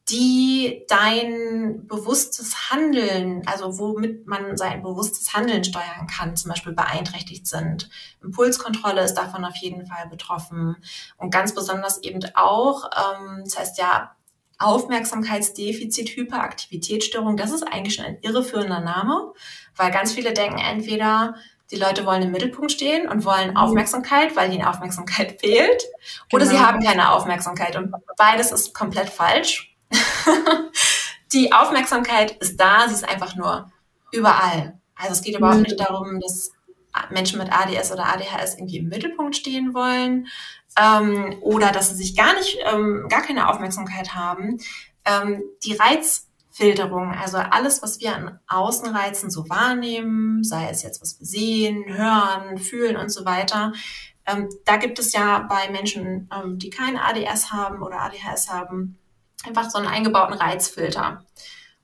die dein bewusstes Handeln, also womit man sein bewusstes Handeln steuern kann, zum Beispiel beeinträchtigt sind. Impulskontrolle ist davon auf jeden Fall betroffen und ganz besonders eben auch, ähm, das heißt ja Aufmerksamkeitsdefizit, Hyperaktivitätsstörung, das ist eigentlich schon ein irreführender Name, weil ganz viele denken entweder, die Leute wollen im Mittelpunkt stehen und wollen mhm. Aufmerksamkeit, weil ihnen Aufmerksamkeit fehlt, oder genau. sie haben keine Aufmerksamkeit und beides ist komplett falsch die Aufmerksamkeit ist da, sie ist einfach nur überall. Also es geht überhaupt mhm. nicht darum, dass Menschen mit ADS oder ADHS irgendwie im Mittelpunkt stehen wollen ähm, oder dass sie sich gar nicht, ähm, gar keine Aufmerksamkeit haben. Ähm, die Reizfilterung, also alles, was wir an Außenreizen so wahrnehmen, sei es jetzt, was wir sehen, hören, fühlen und so weiter, ähm, da gibt es ja bei Menschen, ähm, die kein ADS haben oder ADHS haben, einfach so einen eingebauten Reizfilter.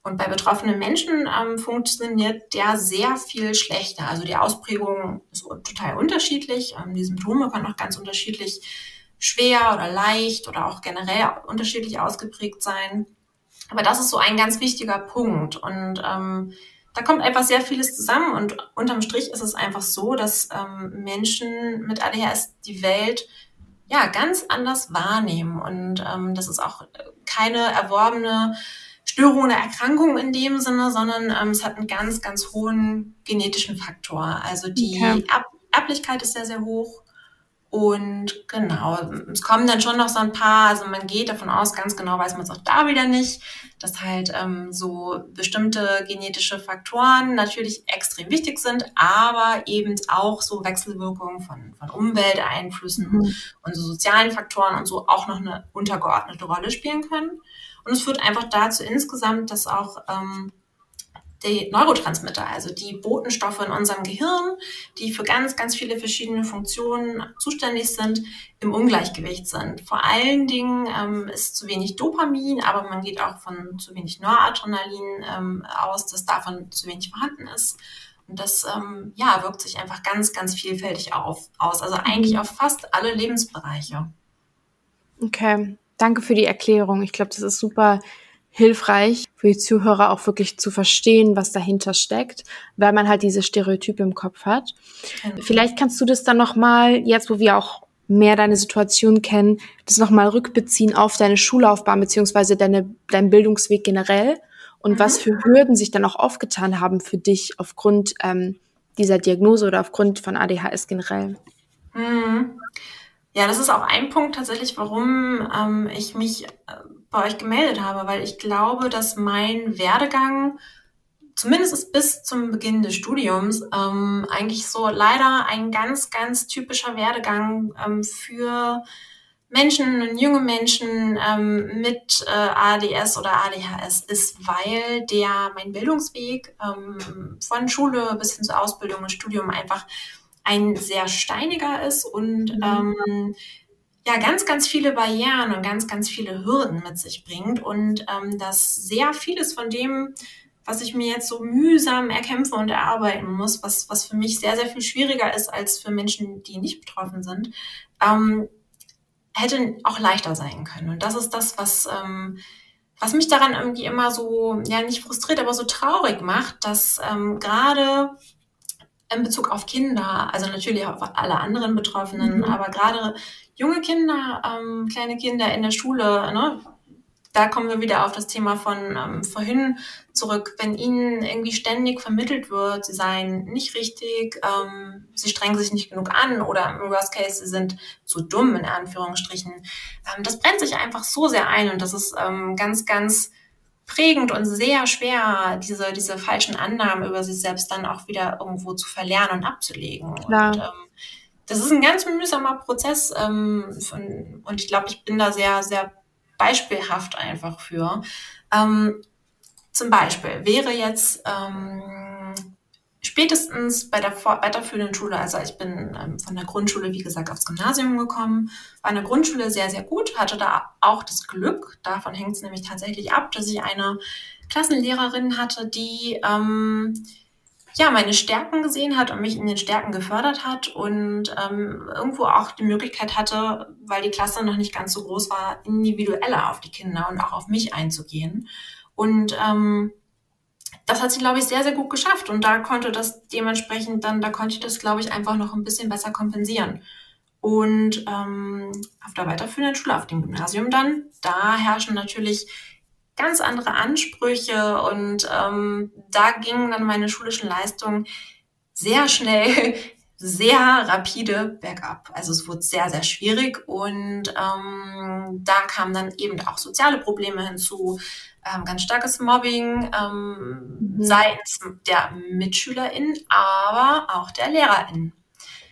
Und bei betroffenen Menschen ähm, funktioniert der sehr viel schlechter. Also die Ausprägung ist total unterschiedlich. Ähm, die Symptome können auch ganz unterschiedlich schwer oder leicht oder auch generell unterschiedlich ausgeprägt sein. Aber das ist so ein ganz wichtiger Punkt. Und ähm, da kommt einfach sehr vieles zusammen. Und unterm Strich ist es einfach so, dass ähm, Menschen mit ADHS die Welt ja ganz anders wahrnehmen. Und ähm, das ist auch keine erworbene Störung oder Erkrankung in dem Sinne, sondern ähm, es hat einen ganz, ganz hohen genetischen Faktor. Also die okay. Ab Erblichkeit ist sehr, sehr hoch. Und genau, es kommen dann schon noch so ein paar, also man geht davon aus, ganz genau weiß man es auch da wieder nicht, dass halt ähm, so bestimmte genetische Faktoren natürlich extrem wichtig sind, aber eben auch so Wechselwirkungen von, von Umwelteinflüssen mhm. und so sozialen Faktoren und so auch noch eine untergeordnete Rolle spielen können. Und es führt einfach dazu insgesamt, dass auch ähm, die Neurotransmitter, also die Botenstoffe in unserem Gehirn, die für ganz, ganz viele verschiedene Funktionen zuständig sind, im Ungleichgewicht sind. Vor allen Dingen ähm, ist zu wenig Dopamin, aber man geht auch von zu wenig Noradrenalin ähm, aus, dass davon zu wenig vorhanden ist. Und das ähm, ja, wirkt sich einfach ganz, ganz vielfältig auf, aus. Also eigentlich mhm. auf fast alle Lebensbereiche. Okay, danke für die Erklärung. Ich glaube, das ist super hilfreich für die Zuhörer auch wirklich zu verstehen, was dahinter steckt, weil man halt diese Stereotype im Kopf hat. Mhm. Vielleicht kannst du das dann noch mal jetzt, wo wir auch mehr deine Situation kennen, das noch mal rückbeziehen auf deine Schullaufbahn beziehungsweise deine deinen Bildungsweg generell und mhm. was für Hürden sich dann auch aufgetan haben für dich aufgrund ähm, dieser Diagnose oder aufgrund von ADHS generell. Mhm. Ja, das ist auch ein Punkt tatsächlich, warum ähm, ich mich äh, bei euch gemeldet habe, weil ich glaube, dass mein Werdegang zumindest bis zum Beginn des Studiums ähm, eigentlich so leider ein ganz, ganz typischer Werdegang ähm, für Menschen, junge Menschen ähm, mit äh, ADS oder ADHS ist, weil der mein Bildungsweg ähm, von Schule bis hin zur Ausbildung und Studium einfach ein sehr steiniger ist und mhm. ähm, ja ganz, ganz viele Barrieren und ganz, ganz viele Hürden mit sich bringt und ähm, dass sehr vieles von dem, was ich mir jetzt so mühsam erkämpfe und erarbeiten muss, was, was für mich sehr, sehr viel schwieriger ist als für Menschen, die nicht betroffen sind, ähm, hätte auch leichter sein können. Und das ist das, was, ähm, was mich daran irgendwie immer so, ja, nicht frustriert, aber so traurig macht, dass ähm, gerade in Bezug auf Kinder, also natürlich auch alle anderen Betroffenen, mhm. aber gerade junge Kinder, ähm, kleine Kinder in der Schule, ne, da kommen wir wieder auf das Thema von ähm, vorhin zurück. Wenn ihnen irgendwie ständig vermittelt wird, sie seien nicht richtig, ähm, sie strengen sich nicht genug an oder im Worst Case, sie sind zu dumm, in Anführungsstrichen. Ähm, das brennt sich einfach so sehr ein und das ist ähm, ganz, ganz prägend und sehr schwer, diese, diese falschen Annahmen über sich selbst dann auch wieder irgendwo zu verlernen und abzulegen. Klar. Und, ähm, das ist ein ganz mühsamer Prozess ähm, von, und ich glaube, ich bin da sehr, sehr beispielhaft einfach für. Ähm, zum Beispiel wäre jetzt ähm, spätestens bei der weiterführenden Schule, also ich bin ähm, von der Grundschule, wie gesagt, aufs Gymnasium gekommen, war in der Grundschule sehr, sehr gut, hatte da auch das Glück, davon hängt es nämlich tatsächlich ab, dass ich eine Klassenlehrerin hatte, die ähm, ja, meine Stärken gesehen hat und mich in den Stärken gefördert hat und ähm, irgendwo auch die Möglichkeit hatte, weil die Klasse noch nicht ganz so groß war, individueller auf die Kinder und auch auf mich einzugehen. Und ähm, das hat sie, glaube ich, sehr, sehr gut geschafft. Und da konnte das dementsprechend dann, da konnte ich das, glaube ich, einfach noch ein bisschen besser kompensieren. Und ähm, auf der weiterführenden Schule, auf dem Gymnasium dann, da herrschen natürlich ganz andere Ansprüche und ähm, da gingen dann meine schulischen Leistungen sehr schnell, sehr rapide bergab. Also es wurde sehr, sehr schwierig und ähm, da kamen dann eben auch soziale Probleme hinzu, ähm, ganz starkes Mobbing ähm, mhm. seitens der MitschülerInnen, aber auch der LehrerInnen.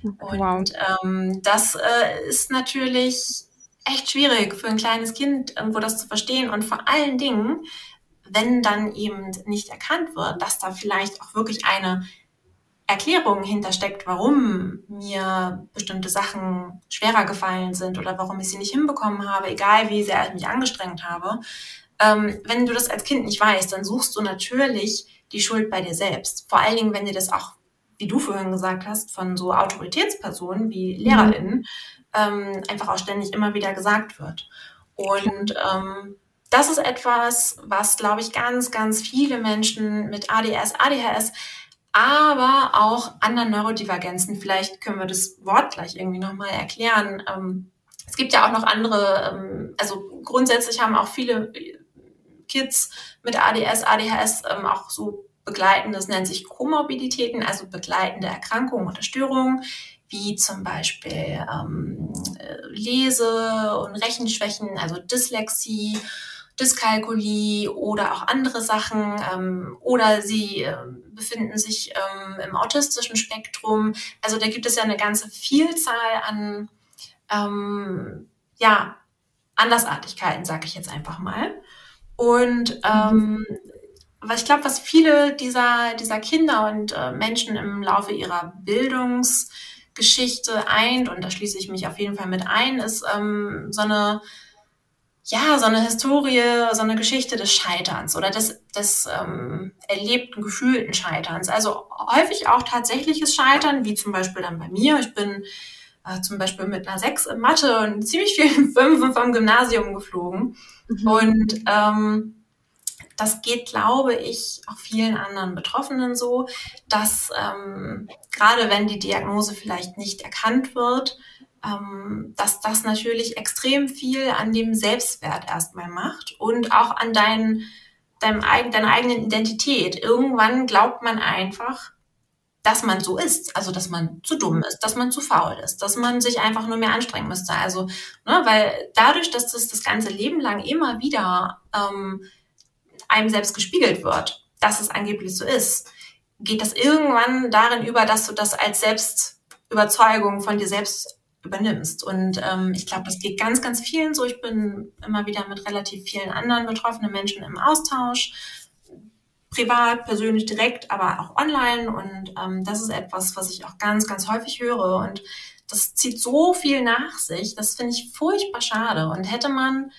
Und wow. ähm, das äh, ist natürlich echt schwierig für ein kleines Kind, irgendwo das zu verstehen. Und vor allen Dingen, wenn dann eben nicht erkannt wird, dass da vielleicht auch wirklich eine Erklärung hintersteckt, warum mir bestimmte Sachen schwerer gefallen sind oder warum ich sie nicht hinbekommen habe, egal wie sehr ich mich angestrengt habe. Ähm, wenn du das als Kind nicht weißt, dann suchst du natürlich die Schuld bei dir selbst. Vor allen Dingen, wenn dir das auch, wie du vorhin gesagt hast, von so Autoritätspersonen wie LehrerInnen mhm ähm, einfach auch ständig immer wieder gesagt wird. Und ähm, das ist etwas, was, glaube ich, ganz, ganz viele Menschen mit ADS, ADHS, aber auch anderen Neurodivergenzen, vielleicht können wir das Wort gleich irgendwie nochmal erklären. Ähm, es gibt ja auch noch andere, ähm, also grundsätzlich haben auch viele Kids mit ADS, ADHS ähm, auch so begleitende, das nennt sich Komorbiditäten, also begleitende Erkrankungen oder Störungen, wie zum Beispiel ähm, Lese- und Rechenschwächen, also Dyslexie, Dyskalkulie oder auch andere Sachen. Ähm, oder sie äh, befinden sich ähm, im autistischen Spektrum. Also da gibt es ja eine ganze Vielzahl an ähm, ja, Andersartigkeiten, sage ich jetzt einfach mal. Und ähm, was ich glaube, was viele dieser, dieser Kinder und äh, Menschen im Laufe ihrer Bildungsgeschichte eint, und da schließe ich mich auf jeden Fall mit ein, ist ähm, so eine ja, so eine Historie, so eine Geschichte des Scheiterns oder des, des ähm, erlebten, gefühlten Scheiterns. Also häufig auch tatsächliches Scheitern, wie zum Beispiel dann bei mir. Ich bin äh, zum Beispiel mit einer Sechs in Mathe und ziemlich vielen Fünfen vom Gymnasium geflogen. Mhm. Und ähm, das geht, glaube ich, auch vielen anderen Betroffenen so, dass ähm, gerade wenn die Diagnose vielleicht nicht erkannt wird, ähm, dass das natürlich extrem viel an dem Selbstwert erstmal macht und auch an dein, deinem, deiner eigenen Identität. Irgendwann glaubt man einfach, dass man so ist, also dass man zu dumm ist, dass man zu faul ist, dass man sich einfach nur mehr anstrengen müsste. Also, ne, weil dadurch, dass das das ganze Leben lang immer wieder ähm, einem selbst gespiegelt wird, dass es angeblich so ist, geht das irgendwann darin über, dass du das als Selbstüberzeugung von dir selbst übernimmst. Und ähm, ich glaube, das geht ganz, ganz vielen so. Ich bin immer wieder mit relativ vielen anderen betroffenen Menschen im Austausch, privat, persönlich, direkt, aber auch online. Und ähm, das ist etwas, was ich auch ganz, ganz häufig höre. Und das zieht so viel nach sich. Das finde ich furchtbar schade. Und hätte man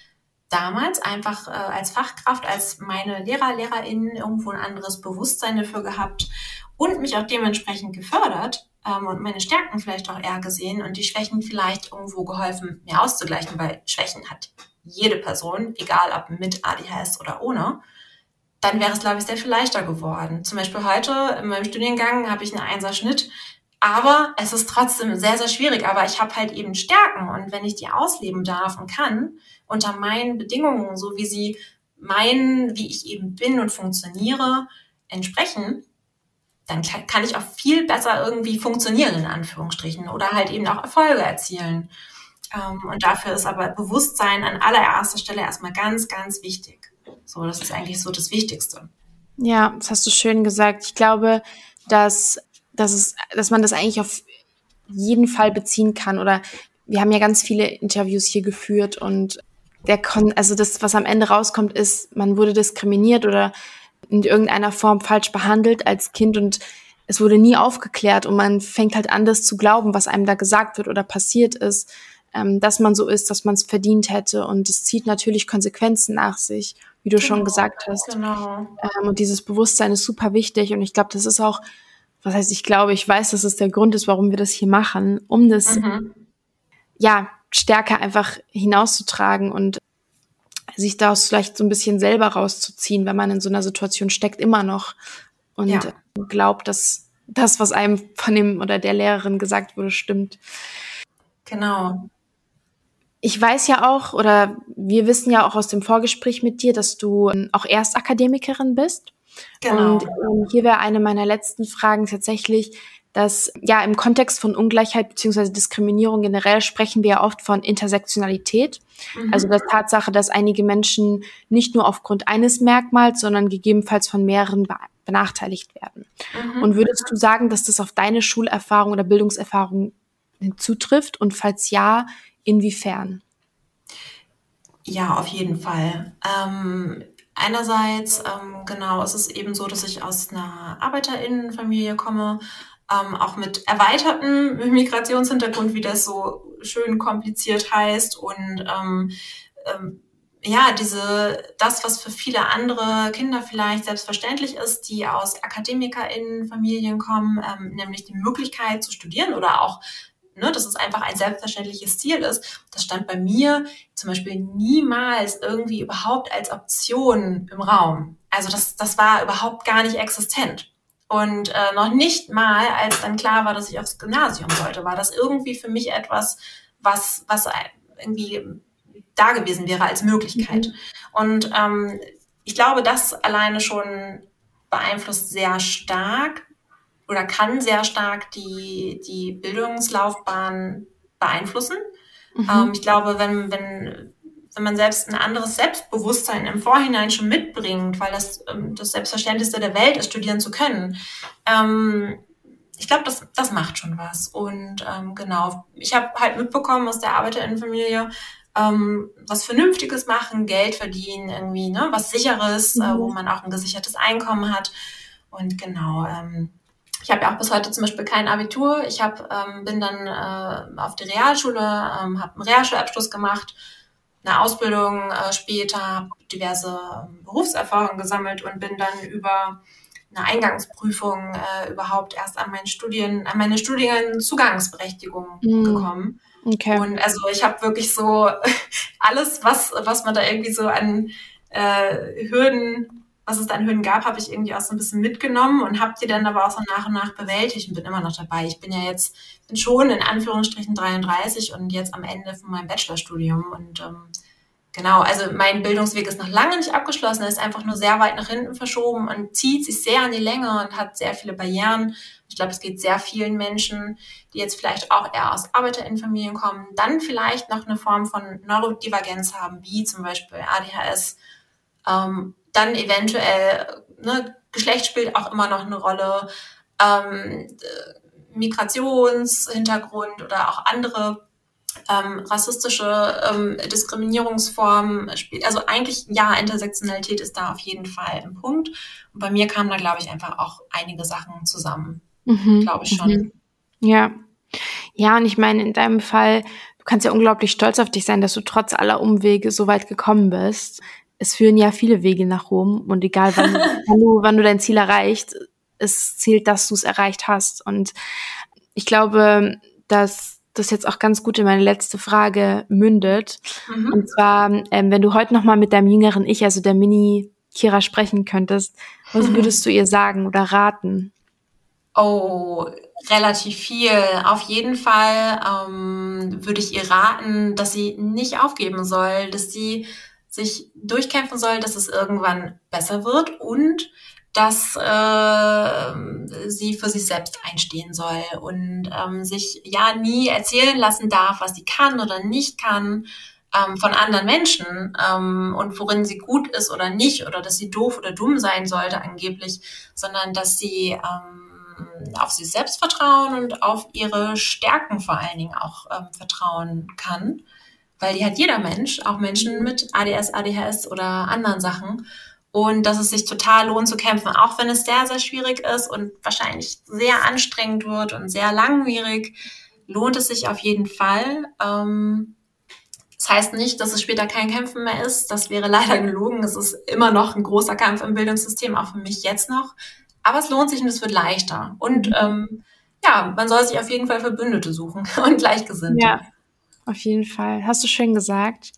damals einfach äh, als Fachkraft, als meine Lehrer, LehrerInnen irgendwo ein anderes Bewusstsein dafür gehabt und mich auch dementsprechend gefördert, ähm, und meine Stärken vielleicht auch eher gesehen und die Schwächen vielleicht irgendwo geholfen, mir auszugleichen, weil Schwächen hat jede Person, egal ob mit ADHS oder ohne, dann wäre es, glaube ich, sehr viel leichter geworden. Zum Beispiel heute in meinem Studiengang habe ich einen Einserschnitt, aber es ist trotzdem sehr, sehr schwierig. Aber ich habe halt eben Stärken und wenn ich die ausleben darf und kann, unter meinen Bedingungen, so wie sie meinen, wie ich eben bin und funktioniere, entsprechen, dann kann ich auch viel besser irgendwie funktionieren, in Anführungsstrichen, oder halt eben auch Erfolge erzielen. Ähm, und dafür ist aber Bewusstsein an allererster Stelle erstmal ganz, ganz wichtig. So, das ist eigentlich so das Wichtigste. Ja, das hast du schön gesagt. Ich glaube, dass, dass, es, dass man das eigentlich auf jeden Fall beziehen kann. Oder wir haben ja ganz viele Interviews hier geführt und der Kon also das, was am Ende rauskommt, ist, man wurde diskriminiert oder in irgendeiner Form falsch behandelt als Kind und es wurde nie aufgeklärt und man fängt halt an, das zu glauben, was einem da gesagt wird oder passiert ist, ähm, dass man so ist, dass man es verdient hätte und es zieht natürlich Konsequenzen nach sich, wie du genau, schon gesagt hast. Genau. Ähm, und dieses Bewusstsein ist super wichtig und ich glaube, das ist auch, was heißt, ich glaube, ich weiß, dass es der Grund ist, warum wir das hier machen, um das, mhm. ja, stärker einfach hinauszutragen und sich daraus vielleicht so ein bisschen selber rauszuziehen, wenn man in so einer Situation steckt, immer noch und ja. glaubt, dass das, was einem von dem oder der Lehrerin gesagt wurde, stimmt. Genau. Ich weiß ja auch, oder wir wissen ja auch aus dem Vorgespräch mit dir, dass du auch Erstakademikerin bist. Genau. Und ähm, hier wäre eine meiner letzten Fragen tatsächlich, dass ja im Kontext von Ungleichheit beziehungsweise Diskriminierung generell sprechen wir ja oft von Intersektionalität. Mhm. Also der Tatsache, dass einige Menschen nicht nur aufgrund eines Merkmals, sondern gegebenenfalls von mehreren benachteiligt werden. Mhm. Und würdest du sagen, dass das auf deine Schulerfahrung oder Bildungserfahrung zutrifft? Und falls ja, inwiefern? Ja, auf jeden Fall. Ähm, einerseits, ähm, genau, es ist eben so, dass ich aus einer Arbeiterinnenfamilie komme, ähm, auch mit erweitertem Migrationshintergrund, wie das so schön kompliziert heißt. Und ähm, ähm, ja, diese, das, was für viele andere Kinder vielleicht selbstverständlich ist, die aus AkademikerInnen-Familien kommen, ähm, nämlich die Möglichkeit zu studieren oder auch Ne, dass es einfach ein selbstverständliches Ziel ist. Das stand bei mir zum Beispiel niemals irgendwie überhaupt als Option im Raum. Also das, das war überhaupt gar nicht existent. Und äh, noch nicht mal, als dann klar war, dass ich aufs Gymnasium sollte, war das irgendwie für mich etwas, was, was irgendwie da gewesen wäre als Möglichkeit. Mhm. Und ähm, ich glaube, das alleine schon beeinflusst sehr stark oder kann sehr stark die, die Bildungslaufbahn beeinflussen. Mhm. Ähm, ich glaube, wenn, wenn wenn man selbst ein anderes Selbstbewusstsein im Vorhinein schon mitbringt, weil das ähm, das Selbstverständlichste der Welt ist, studieren zu können. Ähm, ich glaube, das, das macht schon was. Und ähm, genau, ich habe halt mitbekommen aus der Arbeiterinnenfamilie, ähm, was Vernünftiges machen, Geld verdienen, irgendwie, ne, was sicheres, mhm. äh, wo man auch ein gesichertes Einkommen hat. Und genau, ähm, ich habe ja auch bis heute zum Beispiel kein Abitur. Ich hab, ähm, bin dann äh, auf die Realschule, ähm, habe einen Realschulabschluss gemacht, eine Ausbildung äh, später, habe diverse ähm, Berufserfahrungen gesammelt und bin dann über eine Eingangsprüfung äh, überhaupt erst an meinen Studien, an meine Studienzugangsberechtigung mhm. gekommen. Okay. Und also ich habe wirklich so alles, was, was man da irgendwie so an äh, Hürden, was es da an Hürden gab, habe ich irgendwie auch so ein bisschen mitgenommen und habe die dann aber auch so nach und nach bewältigt und bin immer noch dabei. Ich bin ja jetzt bin schon in Anführungsstrichen 33 und jetzt am Ende von meinem Bachelorstudium und ähm, Genau, also mein Bildungsweg ist noch lange nicht abgeschlossen, er ist einfach nur sehr weit nach hinten verschoben und zieht sich sehr an die Länge und hat sehr viele Barrieren. Ich glaube, es geht sehr vielen Menschen, die jetzt vielleicht auch eher aus Arbeiterinnenfamilien kommen, dann vielleicht noch eine Form von Neurodivergenz haben, wie zum Beispiel ADHS, ähm, dann eventuell, ne, Geschlecht spielt auch immer noch eine Rolle, ähm, Migrationshintergrund oder auch andere ähm, rassistische ähm, Diskriminierungsformen spielt. Also eigentlich, ja, Intersektionalität ist da auf jeden Fall ein Punkt. Und bei mir kamen da, glaube ich, einfach auch einige Sachen zusammen. Mhm. Glaube ich schon. Mhm. Ja. Ja, und ich meine, in deinem Fall, du kannst ja unglaublich stolz auf dich sein, dass du trotz aller Umwege so weit gekommen bist. Es führen ja viele Wege nach Rom und egal wann, wann, du, wann du dein Ziel erreicht, es zählt, dass du es erreicht hast. Und ich glaube, dass das jetzt auch ganz gut in meine letzte Frage mündet. Mhm. Und zwar, ähm, wenn du heute noch mal mit deinem jüngeren Ich, also der Mini Kira, sprechen könntest, was würdest du ihr sagen oder raten? Oh, relativ viel. Auf jeden Fall ähm, würde ich ihr raten, dass sie nicht aufgeben soll, dass sie sich durchkämpfen soll, dass es irgendwann besser wird und dass äh, sie für sich selbst einstehen soll und ähm, sich ja nie erzählen lassen darf, was sie kann oder nicht kann ähm, von anderen Menschen ähm, und worin sie gut ist oder nicht oder dass sie doof oder dumm sein sollte angeblich, sondern dass sie ähm, auf sich selbst vertrauen und auf ihre Stärken vor allen Dingen auch ähm, vertrauen kann, weil die hat jeder Mensch, auch Menschen mit ADS, ADHS oder anderen Sachen und dass es sich total lohnt zu kämpfen, auch wenn es sehr, sehr schwierig ist und wahrscheinlich sehr anstrengend wird und sehr langwierig, lohnt es sich auf jeden Fall. Ähm, das heißt nicht, dass es später kein Kämpfen mehr ist. Das wäre leider gelogen. Es ist immer noch ein großer Kampf im Bildungssystem, auch für mich jetzt noch. Aber es lohnt sich und es wird leichter. Und mhm. ähm, ja, man soll sich auf jeden Fall Verbündete suchen und Gleichgesinnte. Ja, auf jeden Fall. Hast du schön gesagt.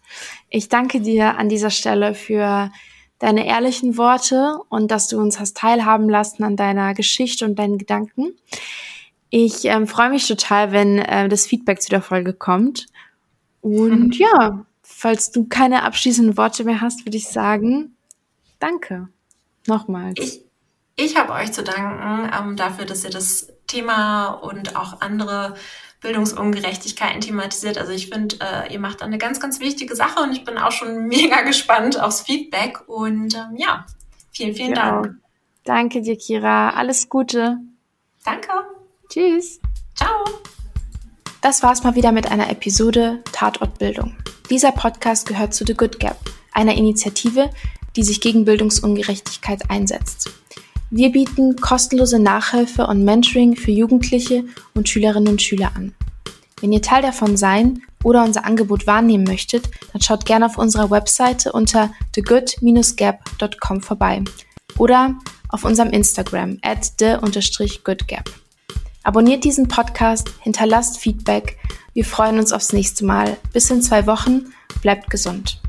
Ich danke dir an dieser Stelle für deine ehrlichen Worte und dass du uns hast teilhaben lassen an deiner Geschichte und deinen Gedanken. Ich ähm, freue mich total, wenn äh, das Feedback zu der Folge kommt. Und ja, falls du keine abschließenden Worte mehr hast, würde ich sagen, danke. Nochmals. Ich, ich habe euch zu danken ähm, dafür, dass ihr das Thema und auch andere Bildungsungerechtigkeiten thematisiert. Also ich finde, äh, ihr macht eine ganz, ganz wichtige Sache und ich bin auch schon mega gespannt aufs Feedback. Und ähm, ja, vielen, vielen ja. Dank. Danke dir, Kira. Alles Gute. Danke. Tschüss. Ciao. Das war's mal wieder mit einer Episode Tatortbildung. Dieser Podcast gehört zu The Good Gap, einer Initiative, die sich gegen Bildungsungerechtigkeit einsetzt. Wir bieten kostenlose Nachhilfe und Mentoring für Jugendliche und Schülerinnen und Schüler an. Wenn ihr Teil davon sein oder unser Angebot wahrnehmen möchtet, dann schaut gerne auf unserer Webseite unter thegood-gap.com vorbei oder auf unserem Instagram at the-goodgap. Abonniert diesen Podcast, hinterlasst Feedback. Wir freuen uns aufs nächste Mal. Bis in zwei Wochen. Bleibt gesund.